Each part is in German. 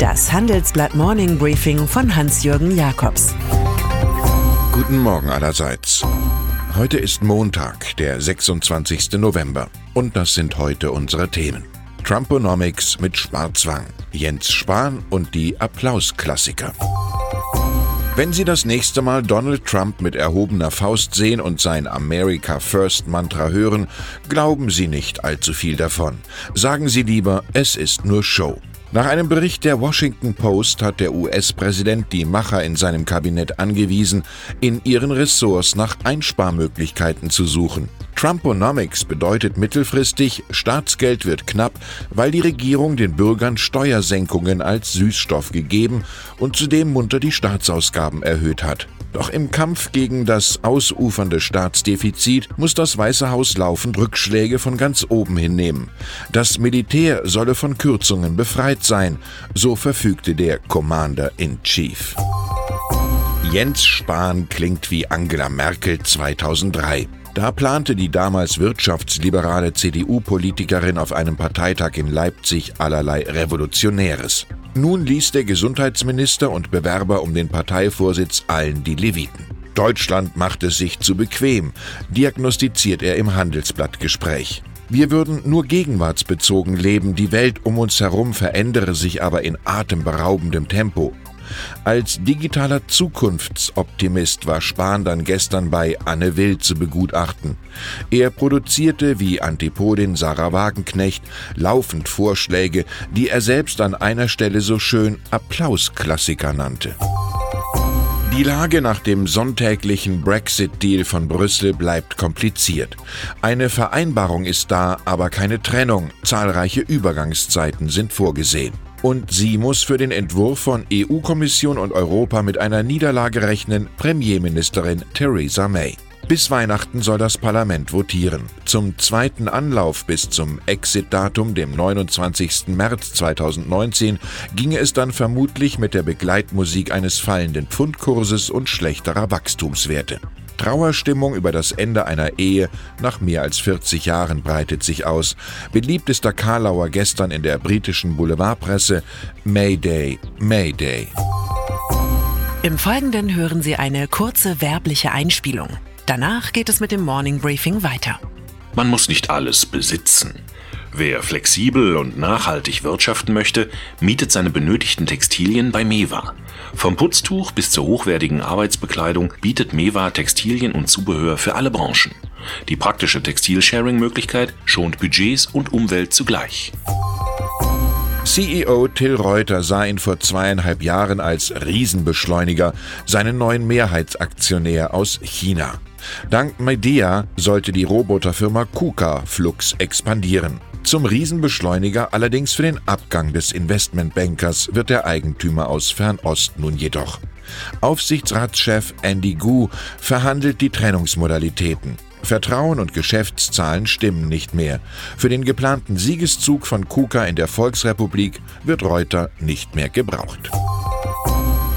Das Handelsblatt Morning Briefing von Hans-Jürgen Jakobs. Guten Morgen allerseits. Heute ist Montag, der 26. November. Und das sind heute unsere Themen. Trumponomics mit Schwarzwang, Jens Spahn und die Applausklassiker. Wenn Sie das nächste Mal Donald Trump mit erhobener Faust sehen und sein America First Mantra hören, glauben Sie nicht allzu viel davon. Sagen Sie lieber, es ist nur Show. Nach einem Bericht der Washington Post hat der US-Präsident die Macher in seinem Kabinett angewiesen, in ihren Ressorts nach Einsparmöglichkeiten zu suchen. Trumponomics bedeutet mittelfristig, Staatsgeld wird knapp, weil die Regierung den Bürgern Steuersenkungen als Süßstoff gegeben und zudem munter die Staatsausgaben erhöht hat. Doch im Kampf gegen das ausufernde Staatsdefizit muss das Weiße Haus laufend Rückschläge von ganz oben hinnehmen. Das Militär solle von Kürzungen befreit sein, so verfügte der Commander in Chief. Jens Spahn klingt wie Angela Merkel 2003. Da plante die damals wirtschaftsliberale CDU-Politikerin auf einem Parteitag in Leipzig allerlei Revolutionäres. Nun ließ der Gesundheitsminister und Bewerber um den Parteivorsitz allen die Leviten. Deutschland macht es sich zu bequem, diagnostiziert er im Handelsblattgespräch. Wir würden nur gegenwartsbezogen leben, die Welt um uns herum verändere sich aber in atemberaubendem Tempo. Als digitaler Zukunftsoptimist war Spahn dann gestern bei Anne Will zu begutachten. Er produzierte wie Antipodin Sarah Wagenknecht laufend Vorschläge, die er selbst an einer Stelle so schön Applausklassiker nannte. Die Lage nach dem sonntäglichen Brexit-Deal von Brüssel bleibt kompliziert. Eine Vereinbarung ist da, aber keine Trennung. Zahlreiche Übergangszeiten sind vorgesehen. Und sie muss für den Entwurf von EU-Kommission und Europa mit einer Niederlage rechnen, Premierministerin Theresa May. Bis Weihnachten soll das Parlament votieren. Zum zweiten Anlauf bis zum Exit-Datum, dem 29. März 2019, ginge es dann vermutlich mit der Begleitmusik eines fallenden Pfundkurses und schlechterer Wachstumswerte. Trauerstimmung über das Ende einer Ehe nach mehr als 40 Jahren breitet sich aus. Beliebtester Karlauer gestern in der britischen Boulevardpresse Mayday, Mayday. Im Folgenden hören Sie eine kurze werbliche Einspielung. Danach geht es mit dem Morning Briefing weiter. Man muss nicht alles besitzen. Wer flexibel und nachhaltig wirtschaften möchte, mietet seine benötigten Textilien bei Mewa. Vom Putztuch bis zur hochwertigen Arbeitsbekleidung bietet Mewa Textilien und Zubehör für alle Branchen. Die praktische Textilsharing-Möglichkeit schont Budgets und Umwelt zugleich. CEO Till Reuter sah ihn vor zweieinhalb Jahren als Riesenbeschleuniger, seinen neuen Mehrheitsaktionär aus China. Dank Medea sollte die Roboterfirma KUKA Flux expandieren. Zum Riesenbeschleuniger allerdings für den Abgang des Investmentbankers wird der Eigentümer aus Fernost nun jedoch. Aufsichtsratschef Andy Gu verhandelt die Trennungsmodalitäten. Vertrauen und Geschäftszahlen stimmen nicht mehr. Für den geplanten Siegeszug von KUKA in der Volksrepublik wird Reuter nicht mehr gebraucht.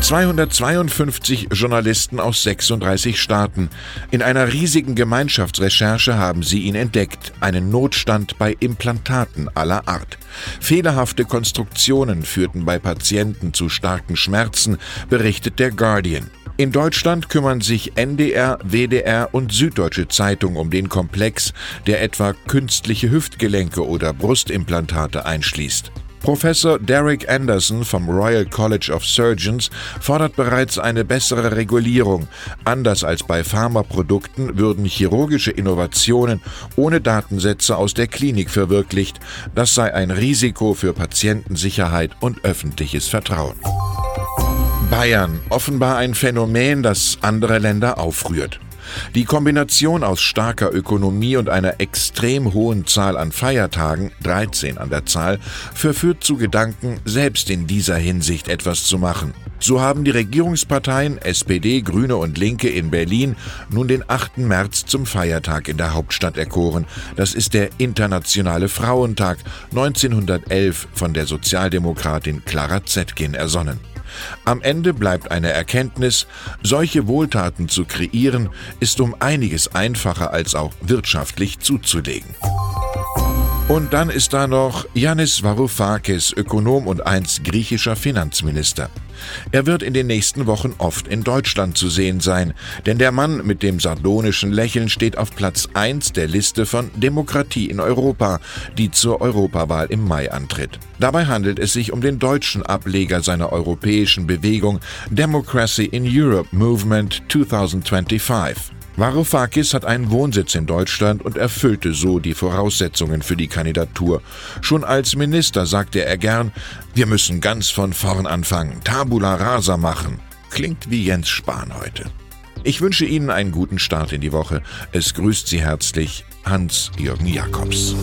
252 Journalisten aus 36 Staaten. In einer riesigen Gemeinschaftsrecherche haben sie ihn entdeckt, einen Notstand bei Implantaten aller Art. Fehlerhafte Konstruktionen führten bei Patienten zu starken Schmerzen, berichtet der Guardian. In Deutschland kümmern sich NDR, WDR und Süddeutsche Zeitung um den Komplex, der etwa künstliche Hüftgelenke oder Brustimplantate einschließt. Professor Derek Anderson vom Royal College of Surgeons fordert bereits eine bessere Regulierung. Anders als bei Pharmaprodukten würden chirurgische Innovationen ohne Datensätze aus der Klinik verwirklicht. Das sei ein Risiko für Patientensicherheit und öffentliches Vertrauen. Bayern, offenbar ein Phänomen, das andere Länder aufrührt. Die Kombination aus starker Ökonomie und einer extrem hohen Zahl an Feiertagen, 13 an der Zahl, verführt zu Gedanken, selbst in dieser Hinsicht etwas zu machen. So haben die Regierungsparteien SPD, Grüne und Linke in Berlin nun den 8. März zum Feiertag in der Hauptstadt erkoren. Das ist der Internationale Frauentag, 1911 von der Sozialdemokratin Clara Zetkin ersonnen. Am Ende bleibt eine Erkenntnis, solche Wohltaten zu kreieren, ist um einiges einfacher als auch wirtschaftlich zuzulegen. Und dann ist da noch Yannis Varoufakis, Ökonom und einst griechischer Finanzminister. Er wird in den nächsten Wochen oft in Deutschland zu sehen sein, denn der Mann mit dem sardonischen Lächeln steht auf Platz 1 der Liste von Demokratie in Europa, die zur Europawahl im Mai antritt. Dabei handelt es sich um den deutschen Ableger seiner europäischen Bewegung Democracy in Europe Movement 2025. Varoufakis hat einen Wohnsitz in Deutschland und erfüllte so die Voraussetzungen für die Kandidatur. Schon als Minister sagte er gern, wir müssen ganz von vorn anfangen, Tabula rasa machen. Klingt wie Jens Spahn heute. Ich wünsche Ihnen einen guten Start in die Woche. Es grüßt Sie herzlich Hans-Jürgen Jakobs.